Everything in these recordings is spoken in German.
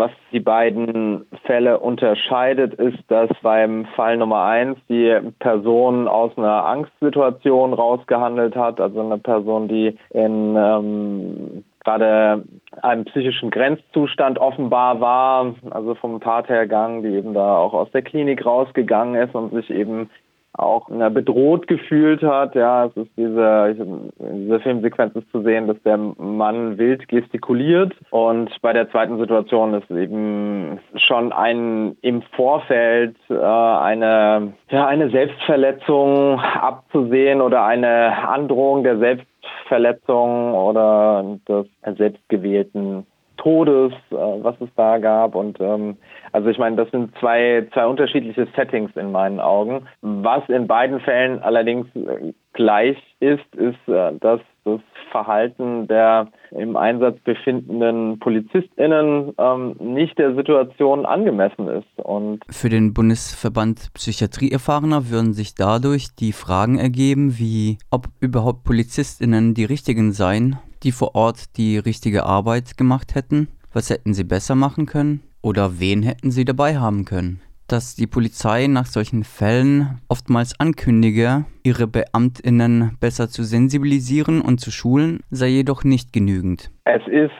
was die beiden Fälle unterscheidet, ist, dass beim Fall Nummer eins die Person aus einer Angstsituation rausgehandelt hat, also eine Person, die in ähm, gerade einem psychischen Grenzzustand offenbar war, also vom Tathergang, die eben da auch aus der Klinik rausgegangen ist und sich eben auch bedroht gefühlt hat. Ja, es ist diese, diese Filmsequenz ist zu sehen, dass der Mann wild gestikuliert und bei der zweiten Situation ist eben schon ein im Vorfeld äh, eine ja eine Selbstverletzung abzusehen oder eine Androhung der Selbstverletzung oder des selbstgewählten Todes, äh, was es da gab. Und ähm, also ich meine, das sind zwei, zwei unterschiedliche Settings in meinen Augen. Was in beiden Fällen allerdings äh, gleich ist, ist, äh, dass das Verhalten der im Einsatz befindenden PolizistInnen ähm, nicht der Situation angemessen ist. Und Für den Bundesverband Psychiatrieerfahrener würden sich dadurch die Fragen ergeben, wie ob überhaupt PolizistInnen die richtigen seien, die vor Ort die richtige Arbeit gemacht hätten? Was hätten sie besser machen können? Oder wen hätten sie dabei haben können? Dass die Polizei nach solchen Fällen oftmals ankündige, ihre Beamtinnen besser zu sensibilisieren und zu schulen, sei jedoch nicht genügend. Es ist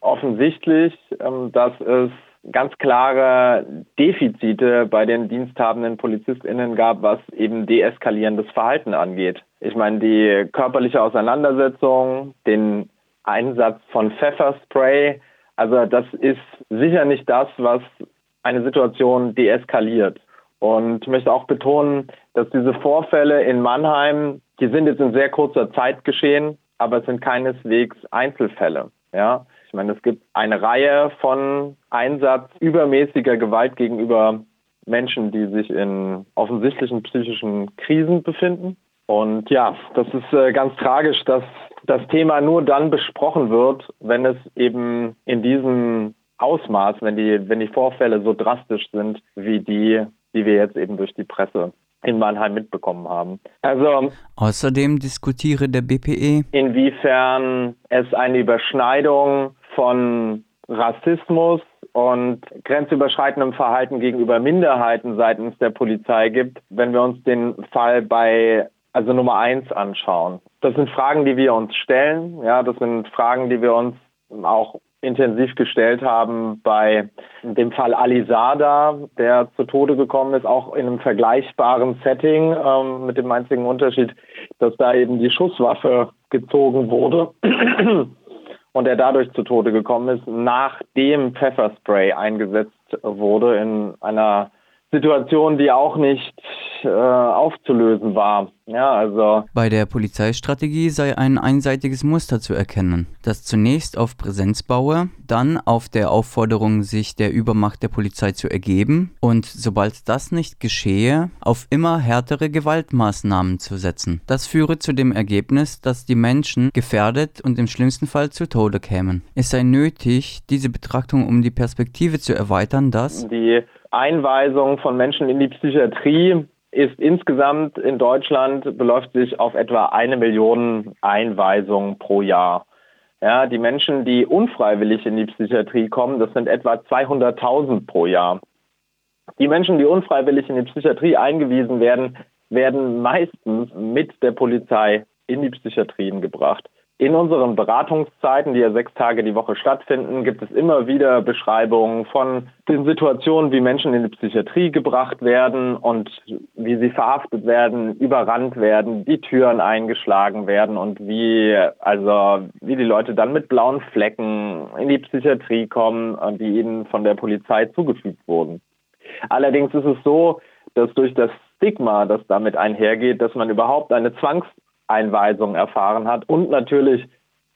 offensichtlich, ähm, dass es ganz klare Defizite bei den diensthabenden PolizistInnen gab, was eben deeskalierendes Verhalten angeht. Ich meine, die körperliche Auseinandersetzung, den Einsatz von Pfefferspray, also das ist sicher nicht das, was eine Situation deeskaliert. Und ich möchte auch betonen, dass diese Vorfälle in Mannheim, die sind jetzt in sehr kurzer Zeit geschehen, aber es sind keineswegs Einzelfälle. Ja, ich meine, es gibt eine Reihe von Einsatz übermäßiger Gewalt gegenüber Menschen, die sich in offensichtlichen psychischen Krisen befinden. Und ja, das ist äh, ganz tragisch, dass das Thema nur dann besprochen wird, wenn es eben in diesem Ausmaß, wenn die, wenn die Vorfälle so drastisch sind, wie die, die wir jetzt eben durch die Presse in Mannheim mitbekommen haben. Also außerdem diskutiere der BPE, inwiefern es eine Überschneidung von Rassismus und grenzüberschreitendem Verhalten gegenüber Minderheiten seitens der Polizei gibt, wenn wir uns den Fall bei also Nummer eins anschauen. Das sind Fragen, die wir uns stellen. Ja, das sind Fragen, die wir uns auch intensiv gestellt haben bei dem Fall Alisada, der zu Tode gekommen ist, auch in einem vergleichbaren Setting, ähm, mit dem einzigen Unterschied, dass da eben die Schusswaffe gezogen wurde und er dadurch zu Tode gekommen ist, nachdem Pfefferspray eingesetzt wurde in einer Situation, die auch nicht äh, aufzulösen war. Ja, also. Bei der Polizeistrategie sei ein einseitiges Muster zu erkennen, das zunächst auf Präsenz baue, dann auf der Aufforderung, sich der Übermacht der Polizei zu ergeben und sobald das nicht geschehe, auf immer härtere Gewaltmaßnahmen zu setzen. Das führe zu dem Ergebnis, dass die Menschen gefährdet und im schlimmsten Fall zu Tode kämen. Es sei nötig, diese Betrachtung um die Perspektive zu erweitern, dass die Einweisung von Menschen in die Psychiatrie ist insgesamt in Deutschland beläuft sich auf etwa eine Million Einweisungen pro Jahr. Ja, die Menschen, die unfreiwillig in die Psychiatrie kommen, das sind etwa 200.000 pro Jahr. Die Menschen, die unfreiwillig in die Psychiatrie eingewiesen werden, werden meistens mit der Polizei in die Psychiatrien gebracht. In unseren Beratungszeiten, die ja sechs Tage die Woche stattfinden, gibt es immer wieder Beschreibungen von den Situationen, wie Menschen in die Psychiatrie gebracht werden und wie sie verhaftet werden, überrannt werden, die Türen eingeschlagen werden und wie, also, wie die Leute dann mit blauen Flecken in die Psychiatrie kommen die ihnen von der Polizei zugefügt wurden. Allerdings ist es so, dass durch das Stigma, das damit einhergeht, dass man überhaupt eine Zwangs- Einweisung erfahren hat und natürlich,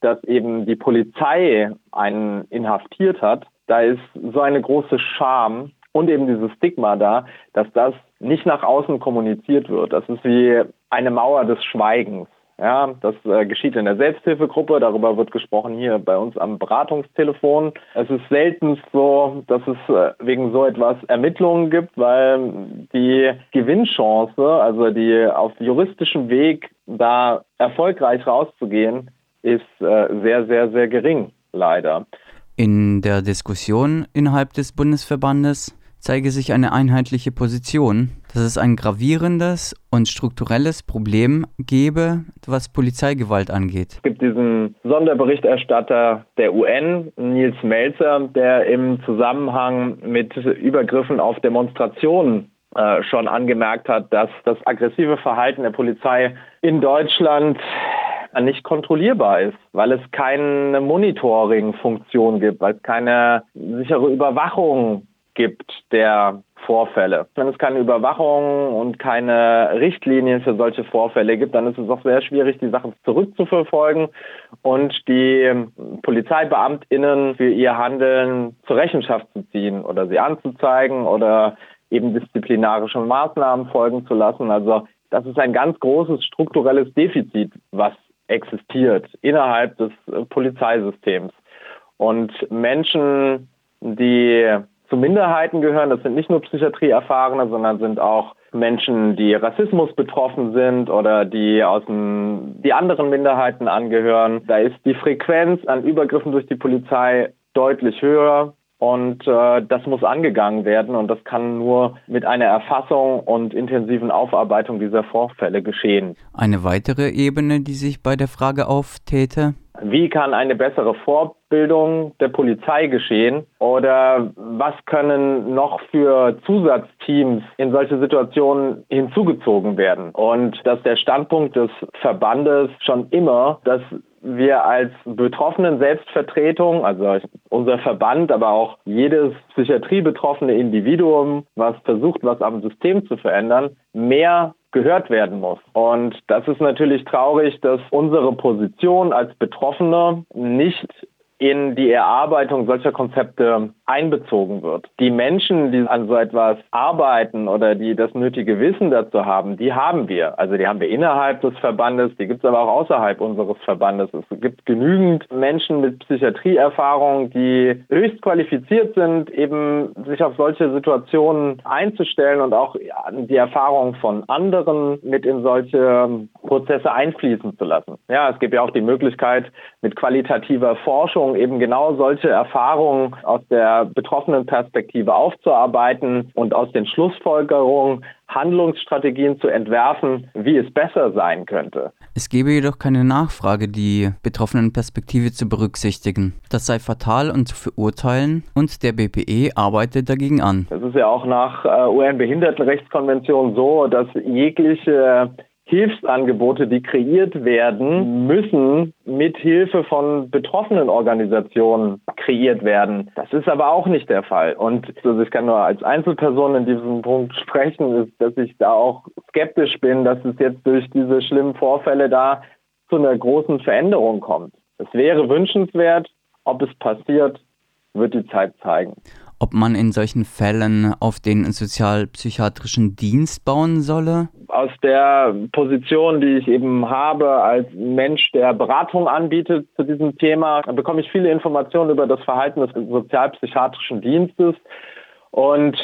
dass eben die Polizei einen inhaftiert hat, da ist so eine große Scham und eben dieses Stigma da, dass das nicht nach außen kommuniziert wird. Das ist wie eine Mauer des Schweigens. Ja, das äh, geschieht in der Selbsthilfegruppe, darüber wird gesprochen hier bei uns am Beratungstelefon. Es ist selten so, dass es äh, wegen so etwas Ermittlungen gibt, weil die Gewinnchance, also die auf juristischem Weg da erfolgreich rauszugehen, ist äh, sehr, sehr, sehr gering, leider. In der Diskussion innerhalb des Bundesverbandes zeige sich eine einheitliche Position, dass es ein gravierendes und strukturelles Problem gebe, was Polizeigewalt angeht. Es gibt diesen Sonderberichterstatter der UN, Nils Melzer, der im Zusammenhang mit Übergriffen auf Demonstrationen äh, schon angemerkt hat, dass das aggressive Verhalten der Polizei in Deutschland nicht kontrollierbar ist, weil es keine Monitoring-Funktion gibt, weil es keine sichere Überwachung gibt der Vorfälle. Wenn es keine Überwachung und keine Richtlinien für solche Vorfälle gibt, dann ist es auch sehr schwierig, die Sachen zurückzuverfolgen und die Polizeibeamtinnen für ihr Handeln zur Rechenschaft zu ziehen oder sie anzuzeigen oder eben disziplinarische Maßnahmen folgen zu lassen. Also das ist ein ganz großes strukturelles Defizit, was existiert innerhalb des Polizeisystems. Und Menschen, die zu Minderheiten gehören. Das sind nicht nur Psychiatrieerfahrene, sondern sind auch Menschen, die Rassismus betroffen sind oder die aus dem, die anderen Minderheiten angehören. Da ist die Frequenz an Übergriffen durch die Polizei deutlich höher. Und äh, das muss angegangen werden und das kann nur mit einer Erfassung und intensiven Aufarbeitung dieser Vorfälle geschehen. Eine weitere Ebene, die sich bei der Frage auftäte? Wie kann eine bessere Vorbildung der Polizei geschehen? Oder was können noch für Zusatzteams in solche Situationen hinzugezogen werden? Und dass der Standpunkt des Verbandes schon immer, dass wir als Betroffenen Selbstvertretung, also unser Verband, aber auch jedes psychiatriebetroffene Individuum, was versucht, was am System zu verändern, mehr gehört werden muss. Und das ist natürlich traurig, dass unsere Position als Betroffene nicht in die Erarbeitung solcher Konzepte einbezogen wird. Die Menschen, die an so etwas arbeiten oder die das nötige Wissen dazu haben, die haben wir. Also die haben wir innerhalb des Verbandes, die gibt es aber auch außerhalb unseres Verbandes. Es gibt genügend Menschen mit Psychiatrieerfahrung, die höchst qualifiziert sind, eben sich auf solche Situationen einzustellen und auch die Erfahrung von anderen mit in solche Prozesse einfließen zu lassen. Ja, es gibt ja auch die Möglichkeit, mit qualitativer Forschung Forschung eben genau solche Erfahrungen aus der betroffenen Perspektive aufzuarbeiten und aus den Schlussfolgerungen Handlungsstrategien zu entwerfen, wie es besser sein könnte. Es gebe jedoch keine Nachfrage, die betroffenen Perspektive zu berücksichtigen. Das sei fatal und zu verurteilen und der BPE arbeitet dagegen an. Es ist ja auch nach äh, UN-Behindertenrechtskonvention so, dass jegliche Hilfsangebote, die kreiert werden, müssen mit Hilfe von betroffenen Organisationen kreiert werden. Das ist aber auch nicht der Fall. Und also ich kann nur als Einzelperson in diesem Punkt sprechen, ist, dass ich da auch skeptisch bin, dass es jetzt durch diese schlimmen Vorfälle da zu einer großen Veränderung kommt. Es wäre wünschenswert, ob es passiert, wird die Zeit zeigen ob man in solchen Fällen auf den sozialpsychiatrischen Dienst bauen solle? Aus der Position, die ich eben habe als Mensch, der Beratung anbietet zu diesem Thema, bekomme ich viele Informationen über das Verhalten des sozialpsychiatrischen Dienstes. Und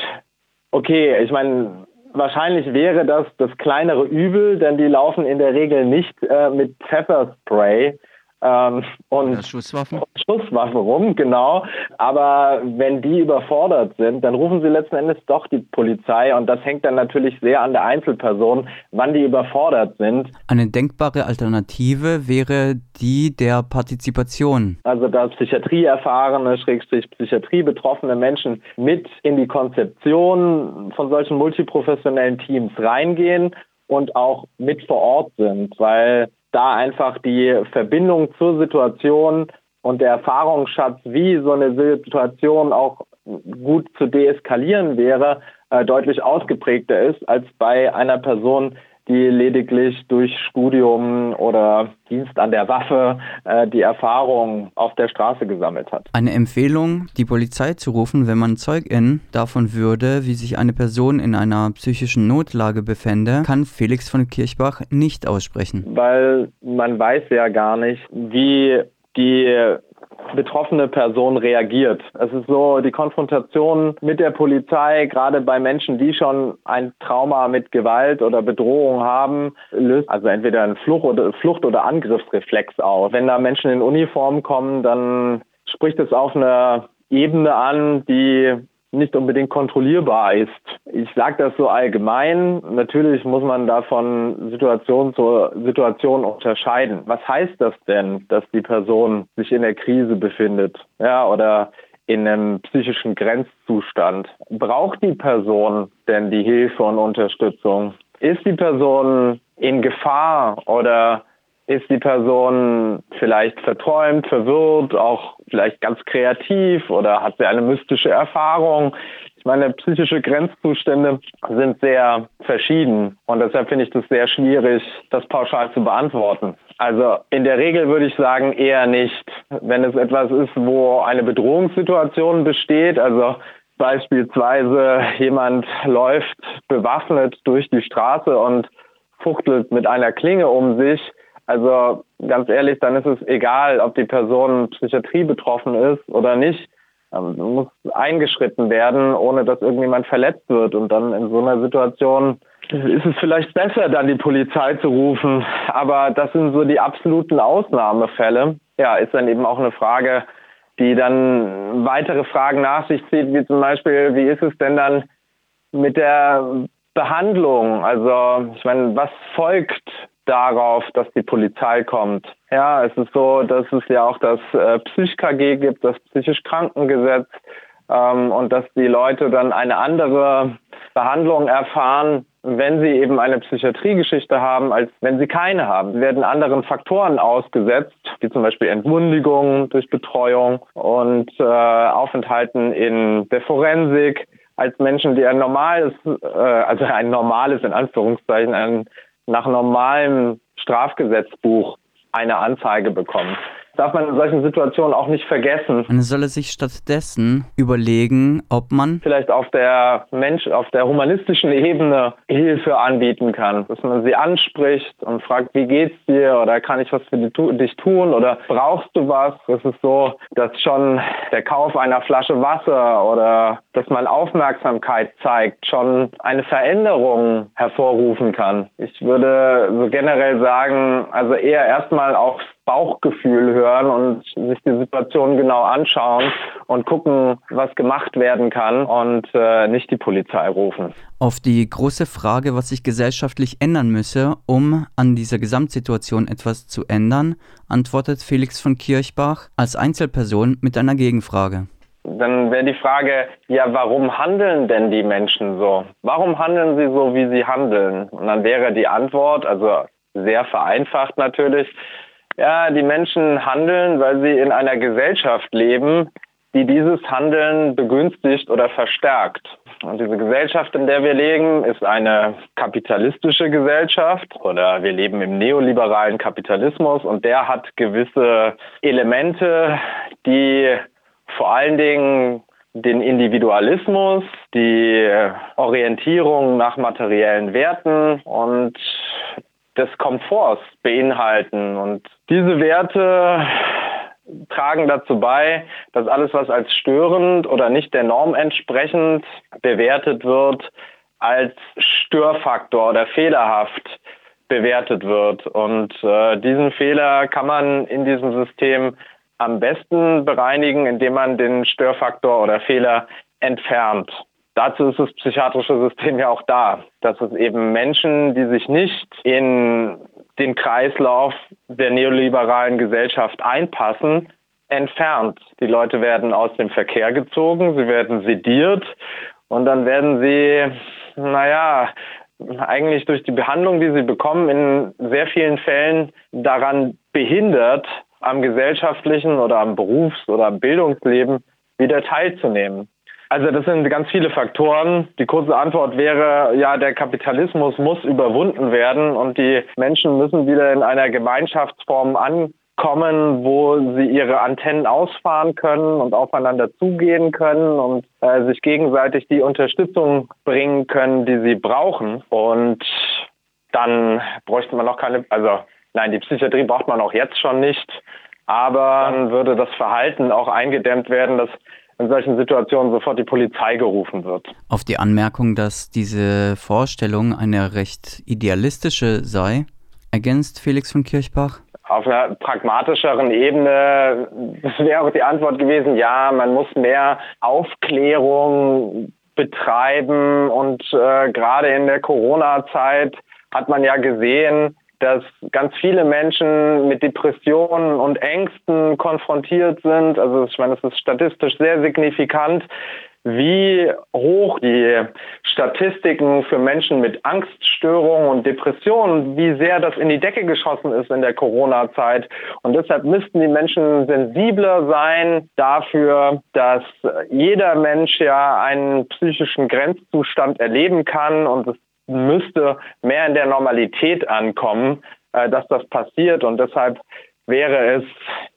okay, ich meine, wahrscheinlich wäre das das kleinere Übel, denn die laufen in der Regel nicht äh, mit Pfefferspray ähm, und Schusswaffen? Schusswaffen rum, genau. Aber wenn die überfordert sind, dann rufen sie letzten Endes doch die Polizei und das hängt dann natürlich sehr an der Einzelperson, wann die überfordert sind. Eine denkbare Alternative wäre die der Partizipation. Also dass Psychiatrieerfahrene, Schrägstrich Psychiatriebetroffene Menschen mit in die Konzeption von solchen multiprofessionellen Teams reingehen und auch mit vor Ort sind, weil da einfach die Verbindung zur Situation und der Erfahrungsschatz, wie so eine Situation auch gut zu deeskalieren wäre, äh, deutlich ausgeprägter ist als bei einer Person, die lediglich durch Studium oder Dienst an der Waffe äh, die Erfahrung auf der Straße gesammelt hat. Eine Empfehlung, die Polizei zu rufen, wenn man Zeugin davon würde, wie sich eine Person in einer psychischen Notlage befände, kann Felix von Kirchbach nicht aussprechen. Weil man weiß ja gar nicht, wie die betroffene Person reagiert. Es ist so, die Konfrontation mit der Polizei, gerade bei Menschen, die schon ein Trauma mit Gewalt oder Bedrohung haben, löst also entweder einen Flucht- oder, Flucht oder Angriffsreflex aus. Wenn da Menschen in Uniform kommen, dann spricht es auf einer Ebene an, die nicht unbedingt kontrollierbar ist. Ich sage das so allgemein. Natürlich muss man da von Situation zu Situation unterscheiden. Was heißt das denn, dass die Person sich in der Krise befindet? Ja, oder in einem psychischen Grenzzustand. Braucht die Person denn die Hilfe und Unterstützung? Ist die Person in Gefahr oder ist die Person vielleicht verträumt, verwirrt, auch vielleicht ganz kreativ oder hat sie eine mystische Erfahrung? Meine, psychische Grenzzustände sind sehr verschieden und deshalb finde ich das sehr schwierig, das pauschal zu beantworten. Also in der Regel würde ich sagen eher nicht. Wenn es etwas ist, wo eine Bedrohungssituation besteht, also beispielsweise jemand läuft bewaffnet durch die Straße und fuchtelt mit einer Klinge um sich, also ganz ehrlich, dann ist es egal, ob die Person Psychiatrie betroffen ist oder nicht. Ähm, muss eingeschritten werden, ohne dass irgendjemand verletzt wird. Und dann in so einer Situation ist es vielleicht besser, dann die Polizei zu rufen. Aber das sind so die absoluten Ausnahmefälle. Ja, ist dann eben auch eine Frage, die dann weitere Fragen nach sich zieht, wie zum Beispiel, wie ist es denn dann mit der Behandlung? Also, ich meine, was folgt darauf, dass die Polizei kommt. Ja, es ist so, dass es ja auch das äh, Psych-KG gibt, das psychisch Krankengesetz ähm, und dass die Leute dann eine andere Behandlung erfahren, wenn sie eben eine Psychiatriegeschichte haben, als wenn sie keine haben. Sie werden anderen Faktoren ausgesetzt, wie zum Beispiel Entwundigungen durch Betreuung und äh, Aufenthalten in der Forensik als Menschen, die ein normales, äh, also ein normales in Anführungszeichen, ein nach normalem Strafgesetzbuch eine Anzeige bekommt darf man in solchen Situationen auch nicht vergessen. Man solle sich stattdessen überlegen, ob man vielleicht auf der Mensch, auf der humanistischen Ebene Hilfe anbieten kann, dass man sie anspricht und fragt, wie geht's dir oder kann ich was für dich tun oder brauchst du was? Es ist so, dass schon der Kauf einer Flasche Wasser oder dass man Aufmerksamkeit zeigt, schon eine Veränderung hervorrufen kann. Ich würde so generell sagen, also eher erstmal aufs Bauchgefühl hören und sich die Situation genau anschauen und gucken, was gemacht werden kann und äh, nicht die Polizei rufen. Auf die große Frage, was sich gesellschaftlich ändern müsse, um an dieser Gesamtsituation etwas zu ändern, antwortet Felix von Kirchbach als Einzelperson mit einer Gegenfrage. Dann wäre die Frage, ja, warum handeln denn die Menschen so? Warum handeln sie so, wie sie handeln? Und dann wäre die Antwort, also sehr vereinfacht natürlich, ja, die Menschen handeln, weil sie in einer Gesellschaft leben, die dieses Handeln begünstigt oder verstärkt. Und diese Gesellschaft, in der wir leben, ist eine kapitalistische Gesellschaft oder wir leben im neoliberalen Kapitalismus und der hat gewisse Elemente, die vor allen Dingen den Individualismus, die Orientierung nach materiellen Werten und des Komforts beinhalten. Und diese Werte tragen dazu bei, dass alles, was als störend oder nicht der Norm entsprechend bewertet wird, als Störfaktor oder fehlerhaft bewertet wird. Und äh, diesen Fehler kann man in diesem System am besten bereinigen, indem man den Störfaktor oder Fehler entfernt. Dazu ist das psychiatrische System ja auch da, dass es eben Menschen, die sich nicht in den Kreislauf der neoliberalen Gesellschaft einpassen, entfernt. Die Leute werden aus dem Verkehr gezogen, sie werden sediert und dann werden sie, naja, eigentlich durch die Behandlung, die sie bekommen, in sehr vielen Fällen daran behindert, am gesellschaftlichen oder am Berufs- oder am Bildungsleben wieder teilzunehmen. Also das sind ganz viele Faktoren. Die kurze Antwort wäre, ja, der Kapitalismus muss überwunden werden und die Menschen müssen wieder in einer Gemeinschaftsform ankommen, wo sie ihre Antennen ausfahren können und aufeinander zugehen können und äh, sich gegenseitig die Unterstützung bringen können, die sie brauchen. Und dann bräuchte man noch keine, also nein, die Psychiatrie braucht man auch jetzt schon nicht, aber dann würde das Verhalten auch eingedämmt werden, dass in solchen Situationen sofort die Polizei gerufen wird. Auf die Anmerkung, dass diese Vorstellung eine recht idealistische sei, ergänzt Felix von Kirchbach. Auf einer pragmatischeren Ebene wäre auch die Antwort gewesen, ja, man muss mehr Aufklärung betreiben und äh, gerade in der Corona-Zeit hat man ja gesehen, dass ganz viele Menschen mit Depressionen und Ängsten konfrontiert sind. Also ich meine, es ist statistisch sehr signifikant, wie hoch die Statistiken für Menschen mit Angststörungen und Depressionen, wie sehr das in die Decke geschossen ist in der Corona-Zeit. Und deshalb müssten die Menschen sensibler sein dafür, dass jeder Mensch ja einen psychischen Grenzzustand erleben kann und es müsste mehr in der Normalität ankommen, äh, dass das passiert. Und deshalb wäre es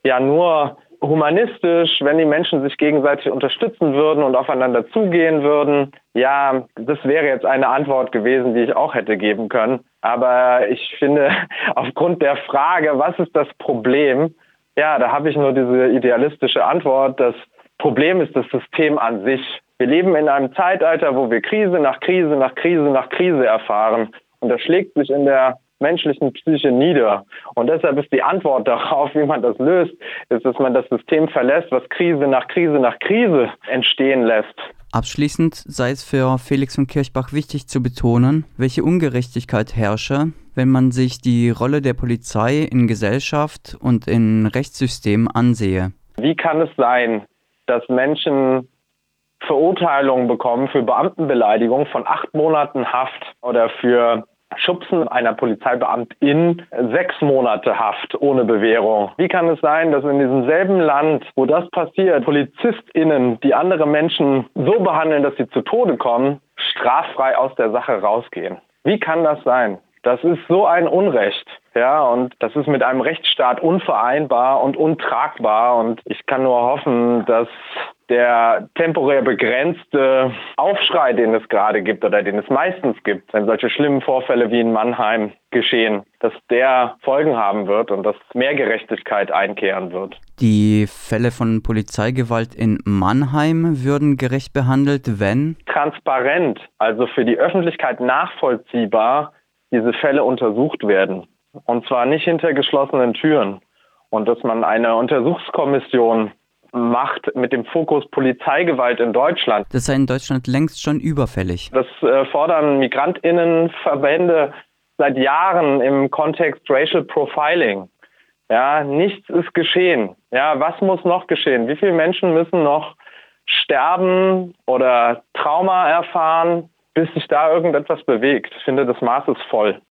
ja nur humanistisch, wenn die Menschen sich gegenseitig unterstützen würden und aufeinander zugehen würden. Ja, das wäre jetzt eine Antwort gewesen, die ich auch hätte geben können. Aber ich finde, aufgrund der Frage, was ist das Problem? Ja, da habe ich nur diese idealistische Antwort. Das Problem ist das System an sich. Wir leben in einem Zeitalter, wo wir Krise nach Krise nach Krise nach Krise erfahren. Und das schlägt sich in der menschlichen Psyche nieder. Und deshalb ist die Antwort darauf, wie man das löst, ist, dass man das System verlässt, was Krise nach Krise nach Krise entstehen lässt. Abschließend sei es für Felix von Kirchbach wichtig zu betonen, welche Ungerechtigkeit herrsche, wenn man sich die Rolle der Polizei in Gesellschaft und in Rechtssystem ansehe. Wie kann es sein, dass Menschen Verurteilungen bekommen für Beamtenbeleidigung von acht Monaten Haft oder für Schubsen einer Polizeibeamtin sechs Monate Haft ohne Bewährung. Wie kann es sein, dass in diesem selben Land, wo das passiert, PolizistInnen, die andere Menschen so behandeln, dass sie zu Tode kommen, straffrei aus der Sache rausgehen? Wie kann das sein? Das ist so ein Unrecht. Ja, und das ist mit einem Rechtsstaat unvereinbar und untragbar. Und ich kann nur hoffen, dass der temporär begrenzte Aufschrei, den es gerade gibt oder den es meistens gibt, wenn solche schlimmen Vorfälle wie in Mannheim geschehen, dass der Folgen haben wird und dass mehr Gerechtigkeit einkehren wird. Die Fälle von Polizeigewalt in Mannheim würden gerecht behandelt, wenn transparent, also für die Öffentlichkeit nachvollziehbar, diese Fälle untersucht werden. Und zwar nicht hinter geschlossenen Türen. Und dass man eine Untersuchungskommission macht mit dem Fokus Polizeigewalt in Deutschland. Das sei in Deutschland längst schon überfällig. Das äh, fordern Migrantinnenverbände seit Jahren im Kontext Racial Profiling. Ja, nichts ist geschehen. Ja, was muss noch geschehen? Wie viele Menschen müssen noch sterben oder Trauma erfahren, bis sich da irgendetwas bewegt? Ich finde, das Maß ist voll.